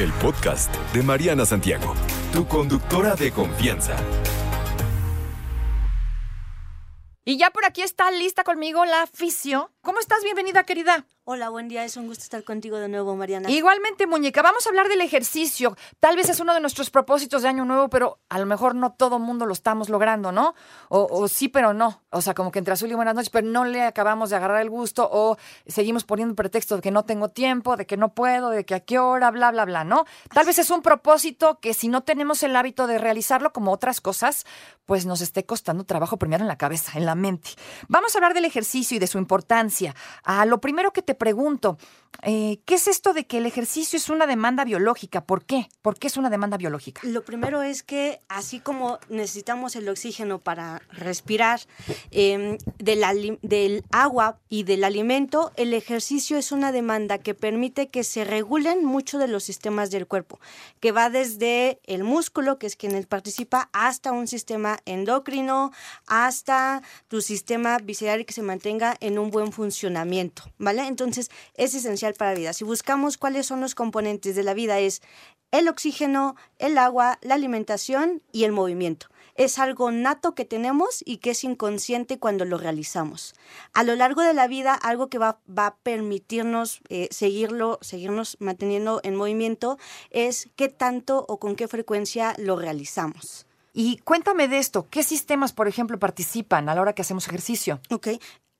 el podcast de Mariana Santiago, tu conductora de confianza. Y ya por aquí está lista conmigo la fisio. ¿Cómo estás? Bienvenida, querida. Hola, buen día. Es un gusto estar contigo de nuevo, Mariana. Igualmente, muñeca. Vamos a hablar del ejercicio. Tal vez es uno de nuestros propósitos de año nuevo, pero a lo mejor no todo mundo lo estamos logrando, ¿no? O, sí, pero no. O sea, como que entre azul y buenas noches, pero no le acabamos de agarrar el gusto o seguimos poniendo pretexto de que no tengo tiempo, de que no puedo, de que a qué hora, bla, bla, bla, ¿no? Tal vez es un propósito que si no tenemos el hábito de realizarlo como otras cosas, pues nos esté costando trabajo primero en la cabeza, en la mente. Vamos a hablar del ejercicio y de su importancia. A lo primero que te pregunto, eh, ¿qué es esto de que el ejercicio es una demanda biológica? ¿Por qué? ¿Por qué es una demanda biológica? Lo primero es que así como necesitamos el oxígeno para respirar em, del, agua y del alimento, el ejercicio es una demanda que permite que se regulen muchos de los sistemas del cuerpo, que va desde el músculo, que es quien participa, hasta un sistema endocrino, hasta tu sistema visceral que se mantenga en un buen funcionamiento, ¿vale? Entonces, es esencial para la vida. Si buscamos cuáles son los componentes de la vida, es el oxígeno, el agua, la alimentación y el movimiento. Es algo nato que tenemos y que es inconsciente cuando lo realizamos. A lo largo de la vida, algo que va, a permitirnos eh, seguirlo, seguirnos manteniendo en movimiento es qué tanto o con qué frecuencia lo realizamos. Y cuéntame de esto, ¿qué sistemas, por ejemplo, participan a la hora que hacemos ejercicio? Ok,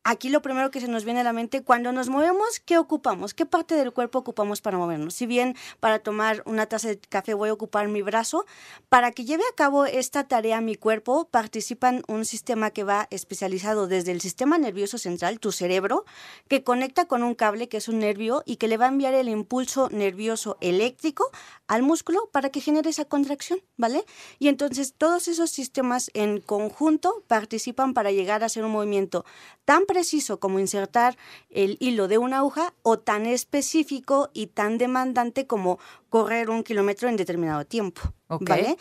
aquí lo primero que se nos viene a la mente, cuando nos movemos, ¿qué ocupamos? ¿Qué parte del cuerpo ocupamos para movernos? Si bien para tomar una taza de café voy a ocupar mi brazo, para que lleve a cabo esta tarea mi cuerpo, participan un sistema que va especializado desde el sistema nervioso central, tu cerebro, que conecta con un cable que es un nervio y que le va a enviar el impulso nervioso eléctrico al músculo para que genere esa contracción, ¿vale? Y entonces todos esos sistemas en conjunto participan para llegar a hacer un movimiento tan preciso como insertar el hilo de una aguja o tan específico y tan demandante como correr un kilómetro en determinado tiempo. ¿vale?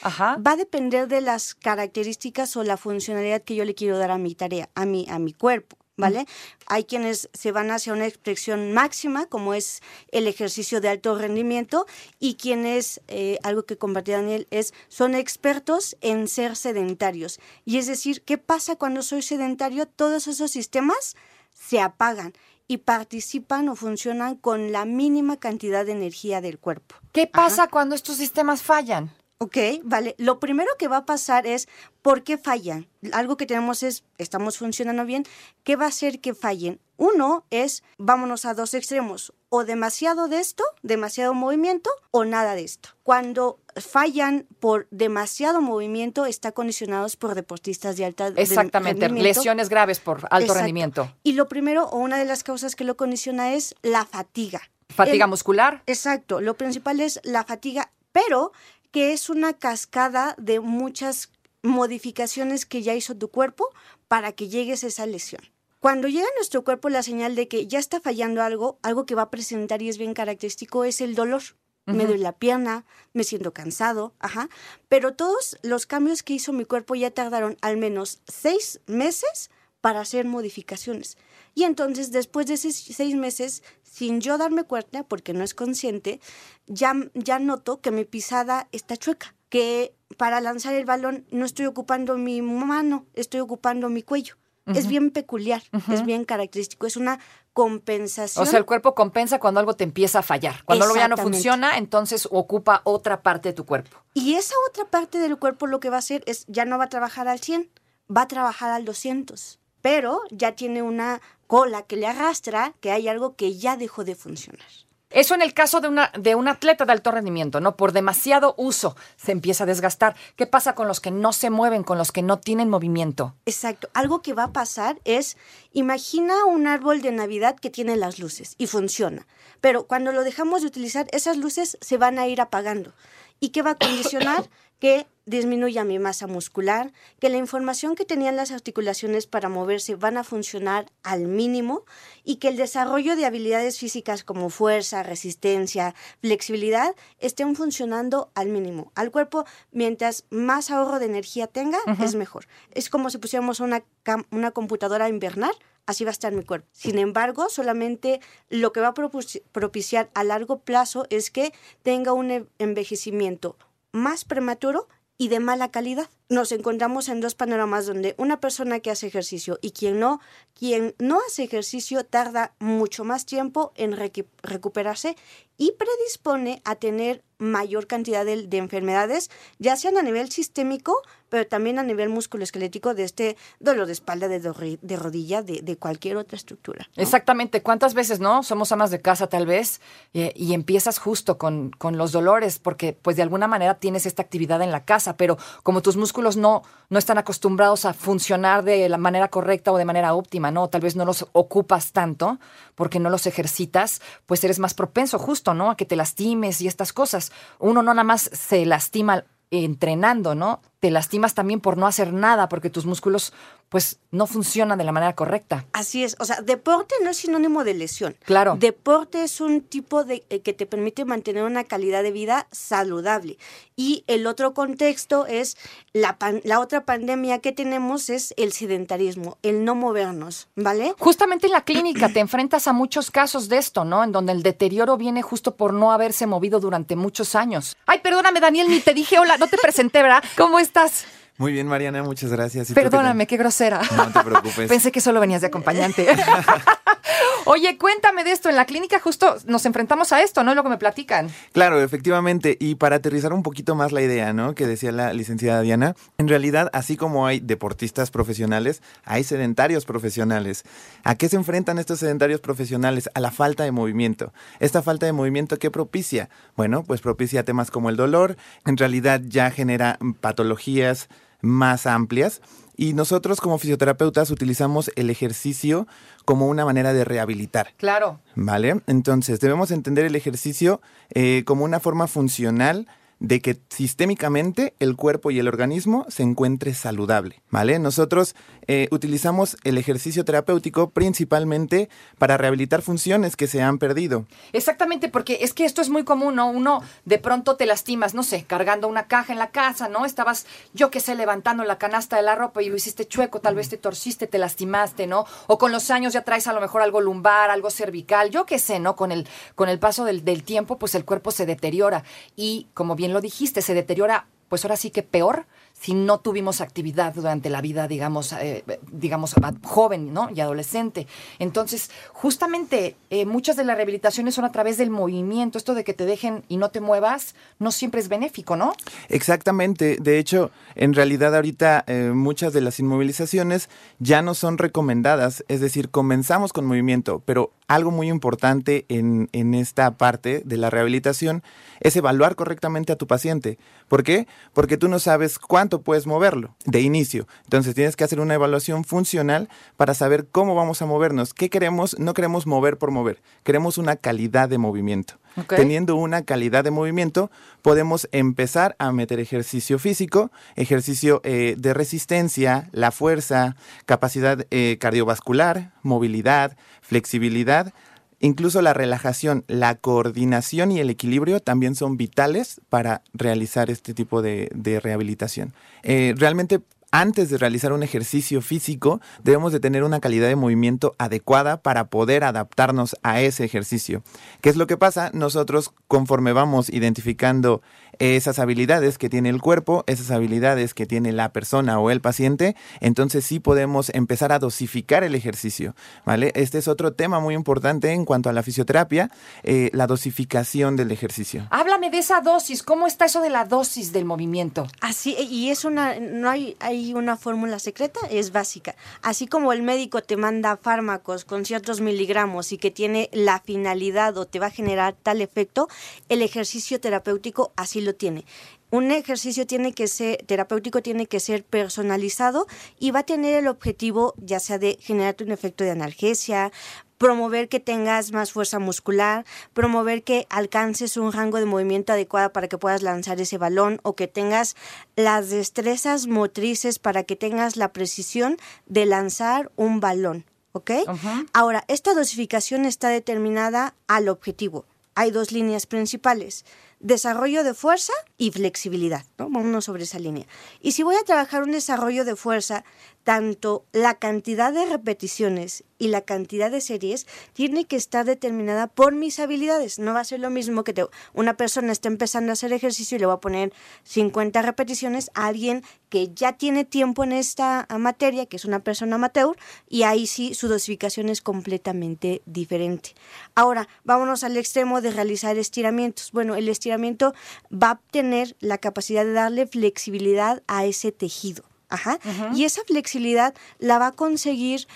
Va a depender de las características o la funcionalidad que yo le quiero dar a mi tarea, a mi, a mi cuerpo. ¿Vale? Hay quienes se van hacia una expresión máxima, como es el ejercicio de alto rendimiento, y quienes, eh, algo que compartía Daniel, es, son expertos en ser sedentarios. Y es decir, ¿qué pasa cuando soy sedentario? Todos esos sistemas se apagan y participan o funcionan con la mínima cantidad de energía del cuerpo. ¿Qué pasa cuando estos sistemas fallan? Ok, vale. Lo primero que va a pasar es por qué fallan. Algo que tenemos es, estamos funcionando bien. ¿Qué va a hacer que fallen? Uno es, vámonos a dos extremos, o demasiado de esto, demasiado movimiento, o nada de esto. Cuando fallan por demasiado movimiento, está condicionados por deportistas de alta Exactamente, lesiones graves por alto rendimiento. Y lo primero, o una de las causas que lo condiciona es la fatiga. ¿Fatiga muscular? Exacto, lo principal es la fatiga, pero que es una cascada de muchas modificaciones que ya hizo tu cuerpo para que llegues a esa lesión. Cuando llega a nuestro cuerpo la señal de que ya está fallando algo, algo que va a presentar y es bien característico es el dolor. Me duele la pierna, me siento cansado, ajá. Pero todos los cambios que hizo mi cuerpo ya tardaron al menos seis meses para hacer modificaciones. Y entonces, después de esos seis meses, sin yo darme cuenta, porque no es consciente, ya, ya noto que mi pisada está chueca, que para lanzar el balón no estoy ocupando mi mano, estoy ocupando mi cuello. Es bien peculiar, es bien característico, es una compensación. O sea, el cuerpo compensa cuando algo te empieza a fallar. Cuando algo ya no funciona, entonces ocupa otra parte de tu cuerpo. Y esa otra parte del cuerpo lo que va a hacer es, ya no va a trabajar al 100, va a trabajar al 200 pero ya tiene una cola que le arrastra que hay algo que ya dejó de funcionar. Eso en el caso de, una, de un atleta de alto rendimiento, ¿no? Por demasiado uso se empieza a desgastar. ¿Qué pasa con los que no se mueven, con los que no tienen movimiento? Exacto. Algo que va a pasar es, imagina un árbol de Navidad que tiene las luces y funciona, pero cuando lo dejamos de utilizar, esas luces se van a ir apagando. ¿Y qué va a condicionar? que disminuya mi masa muscular, que la información que tenían las articulaciones para moverse van a funcionar al mínimo y que el desarrollo de habilidades físicas como fuerza, resistencia, flexibilidad estén funcionando al mínimo. Al cuerpo, mientras más ahorro de energía tenga, es mejor. Es como si pusiéramos una, una computadora invernal así va a estar mi cuerpo. Sin embargo, solamente lo que va a propiciar a largo plazo es que tenga un envejecimiento más prematuro y de mala calidad. Nos encontramos en dos panoramas donde una persona que hace ejercicio y quien no, quien no hace ejercicio tarda mucho más tiempo en recuperarse y predispone a tener mayor cantidad de, enfermedades, ya sean a nivel sistémico, pero también a nivel musculoesquelético de este dolor de espalda, de, de rodilla, de, cualquier otra estructura. Exactamente. ¿Cuántas veces, no? Somos amas de casa tal vez y empiezas justo con, con, los dolores porque pues de alguna manera tienes esta actividad en la casa, pero como tus músculos no, no están acostumbrados a funcionar de la manera correcta o de manera óptima, ¿no? Tal vez no los ocupas tanto porque no los ejercitas, pues eres más propenso justo, ¿no? A que te lastimes y estas cosas. Uno no nada más se lastima entrenando, ¿no? Te lastimas también por no hacer nada, porque tus músculos pues no funcionan de la manera correcta. Así es, o sea, deporte no es sinónimo de lesión. Claro. Deporte es un tipo de eh, que te permite mantener una calidad de vida saludable. Y el otro contexto es la, la otra pandemia que tenemos es el sedentarismo, el no movernos, ¿vale? Justamente en la clínica te enfrentas a muchos casos de esto, ¿no? En donde el deterioro viene justo por no haberse movido durante muchos años. Ay, perdóname, Daniel, ni te dije hola, no te presenté, ¿verdad? ¿Cómo estás? das? Muy bien, Mariana, muchas gracias. Perdóname, qué grosera. No te preocupes. Pensé que solo venías de acompañante. Oye, cuéntame de esto. En la clínica justo nos enfrentamos a esto, ¿no? Lo que me platican. Claro, efectivamente. Y para aterrizar un poquito más la idea, ¿no? Que decía la licenciada Diana, en realidad, así como hay deportistas profesionales, hay sedentarios profesionales. ¿A qué se enfrentan estos sedentarios profesionales? A la falta de movimiento. Esta falta de movimiento, ¿qué propicia? Bueno, pues propicia temas como el dolor. En realidad ya genera patologías más amplias. Y nosotros como fisioterapeutas utilizamos el ejercicio como una manera de rehabilitar. Claro. ¿Vale? Entonces, debemos entender el ejercicio eh, como una forma funcional de que sistémicamente el cuerpo y el organismo se encuentre saludable, ¿vale? Nosotros eh, utilizamos el ejercicio terapéutico principalmente para rehabilitar funciones que se han perdido. Exactamente, porque es que esto es muy común, ¿no? Uno de pronto te lastimas, no sé, cargando una caja en la casa, ¿no? Estabas, yo qué sé, levantando la canasta de la ropa y lo hiciste chueco, tal vez te torciste, te lastimaste, ¿no? O con los años ya traes a lo mejor algo lumbar, algo cervical, yo qué sé, ¿no? Con el, con el paso del, tiempo, pues el cuerpo se deteriora y como lo dijiste, se deteriora, pues ahora sí que peor si no tuvimos actividad durante la vida, digamos, eh, digamos joven ¿no? y adolescente. Entonces, justamente eh, muchas de las rehabilitaciones son a través del movimiento. Esto de que te dejen y no te muevas no siempre es benéfico, ¿no? Exactamente. De hecho, en realidad ahorita eh, muchas de las inmovilizaciones ya no son recomendadas. Es decir, comenzamos con movimiento, pero algo muy importante en, en esta parte de la rehabilitación es evaluar correctamente a tu paciente. ¿Por qué? Porque tú no sabes cuánto puedes moverlo de inicio. Entonces tienes que hacer una evaluación funcional para saber cómo vamos a movernos. ¿Qué queremos? No queremos mover por mover, queremos una calidad de movimiento. Teniendo una calidad de movimiento, podemos empezar a meter ejercicio físico, ejercicio eh, de resistencia, la fuerza, capacidad eh, cardiovascular, movilidad, flexibilidad, Incluso la relajación, la coordinación y el equilibrio también son vitales para realizar este tipo de, rehabilitación. Eh, realmente antes de realizar un ejercicio físico, debemos de tener una calidad de movimiento adecuada para poder adaptarnos a ese ejercicio. ¿Qué es lo que pasa? Nosotros, conforme vamos identificando esas habilidades que tiene el cuerpo, esas habilidades que tiene la persona o el paciente, entonces sí podemos empezar a dosificar el ejercicio, ¿vale? Este es otro tema muy importante en cuanto a la fisioterapia, eh, la dosificación del ejercicio. Háblame de esa dosis, ¿cómo está eso de la dosis del movimiento? Así, y es una, no hay, hay una fórmula secreta, es básica. Así como el médico te manda fármacos con ciertos miligramos y que tiene la finalidad o te va a generar tal efecto, el ejercicio terapéutico así lo tiene un ejercicio tiene que ser terapéutico tiene que ser personalizado y va a tener el objetivo ya sea de generarte un efecto de analgesia, promover que tengas más fuerza muscular, promover que alcances un rango de movimiento adecuado para que puedas lanzar ese balón o que tengas las destrezas motrices para que tengas la precisión de lanzar un balón, ¿ok? Ahora, esta dosificación está determinada al objetivo. Hay dos líneas principales. desarrollo de fuerza y flexibilidad, ¿no? Vámonos sobre esa línea. Y si voy a trabajar un desarrollo de fuerza, tanto la cantidad de repeticiones y la cantidad de series tiene que estar determinada por mis habilidades. No va a ser lo mismo que una persona esté empezando a hacer ejercicio y le voy a poner 50 repeticiones a alguien que ya tiene tiempo en esta materia, que es una persona amateur, y ahí sí su dosificación es completamente diferente. Ahora, vámonos al extremo de realizar estiramientos. Bueno, el estiramiento va a tener la capacidad de darle flexibilidad a ese tejido. Ajá. Y esa flexibilidad la va a conseguir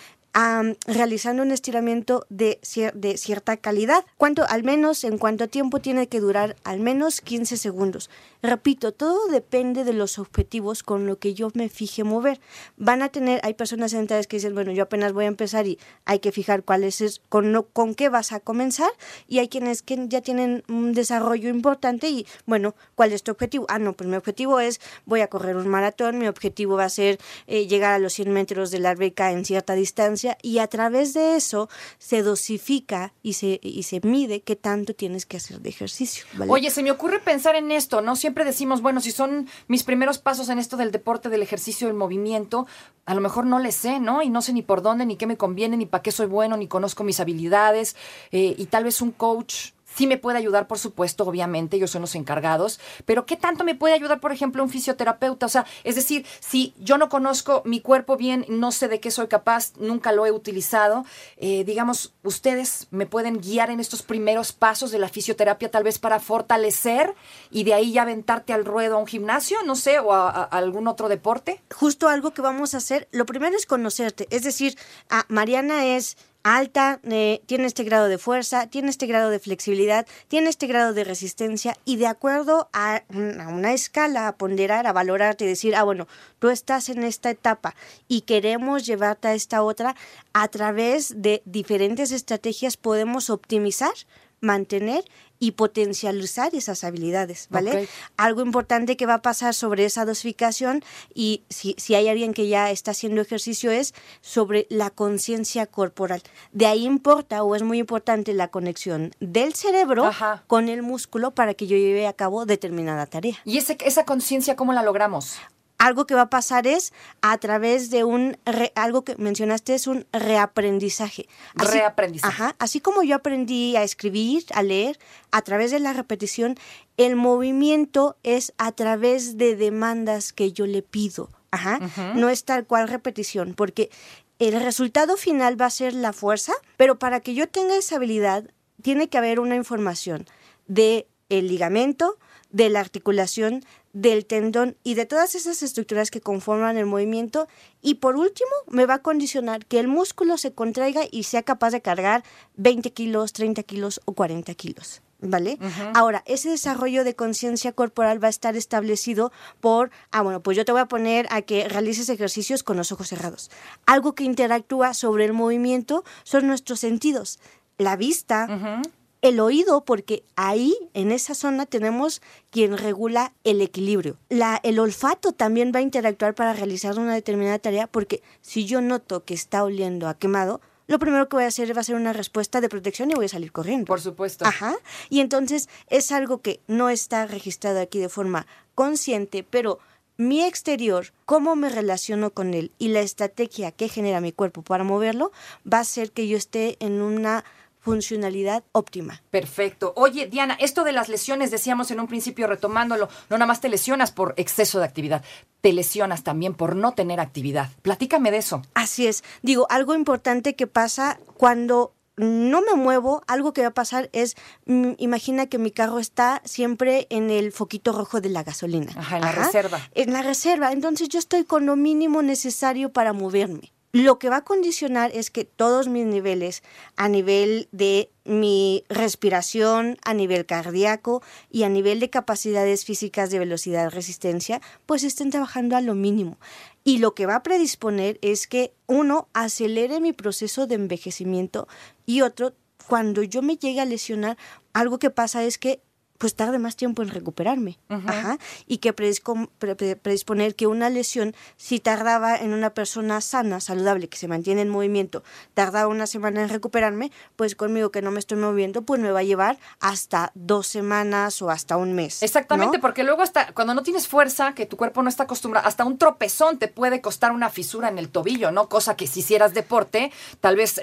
realizando un estiramiento de, de, cierta calidad. ¿Cuánto? Al menos, en cuánto tiempo tiene que durar, al menos 15 segundos. Repito, todo depende de los objetivos con lo que yo me fije mover. Van a tener, hay personas sentadas que dicen, bueno, yo apenas voy a empezar y hay que fijar cuál es, con, con qué vas a comenzar. Y hay quienes que ya tienen un desarrollo importante y, bueno, ¿cuál es tu objetivo? Ah, no, pues mi objetivo es, voy a correr un maratón, mi objetivo va a ser eh, llegar a los 100 metros de la alberca en cierta distancia y a través de eso se dosifica y se, y se mide qué tanto tienes que hacer de ejercicio. Oye, se me ocurre pensar en esto, ¿no? Siempre decimos, bueno, si son mis primeros pasos en esto del deporte, del ejercicio, del movimiento, a lo mejor no le sé, ¿no? Y no sé ni por dónde, ni qué me conviene, ni para qué soy bueno, ni conozco mis habilidades, eh, y tal vez un coach Sí me puede ayudar, por supuesto, obviamente, ellos son los encargados, pero ¿qué tanto me puede ayudar, por ejemplo, un fisioterapeuta? O sea, es decir, si yo no conozco mi cuerpo bien, no sé de qué soy capaz, nunca lo he utilizado, eh, digamos, ustedes me pueden guiar en estos primeros pasos de la fisioterapia, tal vez para fortalecer y de ahí ya aventarte al ruedo a un gimnasio, no sé, o a, algún otro deporte. Justo algo que vamos a hacer, lo primero es conocerte, es decir, a Mariana es alta, eh, tiene este grado de fuerza, tiene este grado de flexibilidad, tiene este grado de resistencia y de acuerdo a, una escala, a ponderar, a valorarte y decir, ah, bueno, tú estás en esta etapa y queremos llevarte a esta otra, a través de diferentes estrategias podemos optimizar mantener y potencializar esas habilidades, ¿vale? Algo importante que va a pasar sobre esa dosificación y si, si hay alguien que ya está haciendo ejercicio es sobre la conciencia corporal. De ahí importa o es muy importante la conexión del cerebro con el músculo para que yo lleve a cabo determinada tarea. ¿Y ese, esa conciencia cómo la logramos? Algo que va a pasar es a través de un, algo que mencionaste es un reaprendizaje. reaprendizaje. Ajá, así como yo aprendí a escribir, a leer, a través de la repetición, el movimiento es a través de demandas que yo le pido. Ajá, no es tal cual repetición, porque el resultado final va a ser la fuerza, pero para que yo tenga esa habilidad, tiene que haber una información de el ligamento, de la articulación, del tendón y de todas esas estructuras que conforman el movimiento. Y por último, me va a condicionar que el músculo se contraiga y sea capaz de cargar 20 kilos, 30 kilos o 40 kilos. ¿Vale? Ahora, ese desarrollo de conciencia corporal va a estar establecido por, ah, bueno, pues yo te voy a poner a que realices ejercicios con los ojos cerrados. Algo que interactúa sobre el movimiento son nuestros sentidos. La vista, el oído, porque ahí, en esa zona, tenemos quien regula el equilibrio. La, el olfato también va a interactuar para realizar una determinada tarea, porque si yo noto que está oliendo a quemado, lo primero que voy a hacer va a ser una respuesta de protección y voy a salir corriendo. Por supuesto. Ajá. Y entonces es algo que no está registrado aquí de forma consciente, pero mi exterior, cómo me relaciono con él y la estrategia que genera mi cuerpo para moverlo, va a hacer que yo esté en una funcionalidad óptima. Perfecto. Oye, Diana, esto de las lesiones, decíamos en un principio retomándolo, no nada más te lesionas por exceso de actividad, te lesionas también por no tener actividad. Platícame de eso. Así es. Digo, algo importante que pasa cuando no me muevo, algo que va a pasar es, mm, imagina que mi carro está siempre en el foquito rojo de la gasolina. Ajá, en la reserva. En la reserva. Entonces yo estoy con lo mínimo necesario para moverme. Lo que va a condicionar es que todos mis niveles, a nivel de mi respiración, a nivel cardíaco y a nivel de capacidades físicas de velocidad resistencia, pues estén trabajando a lo mínimo. Y lo que va a predisponer es que uno acelere mi proceso de envejecimiento y otro, cuando yo me llegue a lesionar, algo que pasa es que pues tarde más tiempo en recuperarme. Ajá. Y que predisponer que una lesión, si tardaba en una persona sana, saludable, que se mantiene en movimiento, tardaba una semana en recuperarme, pues conmigo que no me estoy moviendo, pues me va a llevar hasta dos semanas o hasta un mes. Exactamente, porque luego hasta cuando no tienes fuerza, que tu cuerpo no está acostumbrado, hasta un tropezón te puede costar una fisura en el tobillo, ¿no? Cosa que si hicieras deporte, tal vez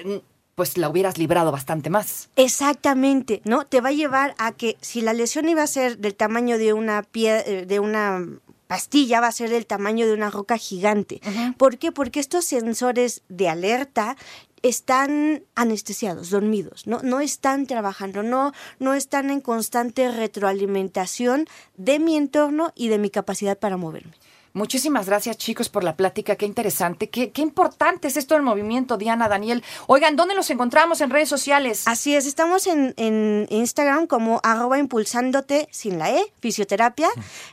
pues la hubieras librado bastante más. Exactamente, ¿no? Te va a llevar a que si la lesión iba a ser del tamaño de una pie, eh, de una pastilla va a ser del tamaño de una roca gigante. ¿Por qué? Porque estos sensores de alerta están anestesiados, dormidos, ¿no? no están trabajando, no, no están en constante retroalimentación de mi entorno y de mi capacidad para moverme. Muchísimas gracias, chicos, por la plática. Qué interesante. Qué, qué importante es esto del movimiento, Diana, Daniel. Oigan, ¿dónde los encontramos en redes sociales? Así es, estamos en, Instagram como arroba impulsándote sin la E, fisioterapia.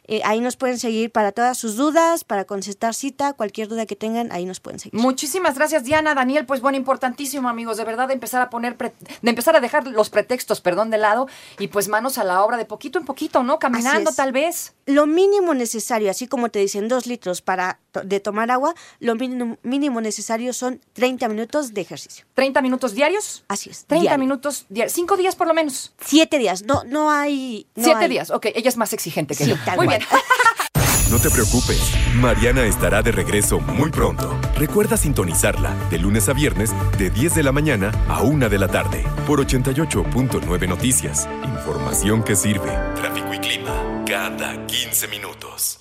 Eh, ahí nos pueden seguir para todas sus dudas, para concertar cita, cualquier duda que tengan, ahí nos pueden seguir. Muchísimas gracias, Diana, Daniel. Pues bueno, importantísimo, amigos, de verdad, de empezar a poner, de empezar a dejar los pretextos, perdón, de lado y pues manos a la obra de poquito en poquito, ¿no? Caminando tal vez. Lo mínimo necesario, así como te dicen, dos litros para de tomar agua, lo mínimo, necesario son 30 minutos de ejercicio. ¿30 minutos diarios? Así es. 30 minutos diarios. ¿Cinco días por lo menos? Siete días. No, no hay. Siete días. Ok, ella es más exigente que yo. Muy bien. No te preocupes, Mariana estará de regreso muy pronto. Recuerda sintonizarla de lunes a viernes de 10 de la mañana a 1 de la tarde por 88.9 Noticias. Información que sirve. Tráfico y clima cada 15 minutos.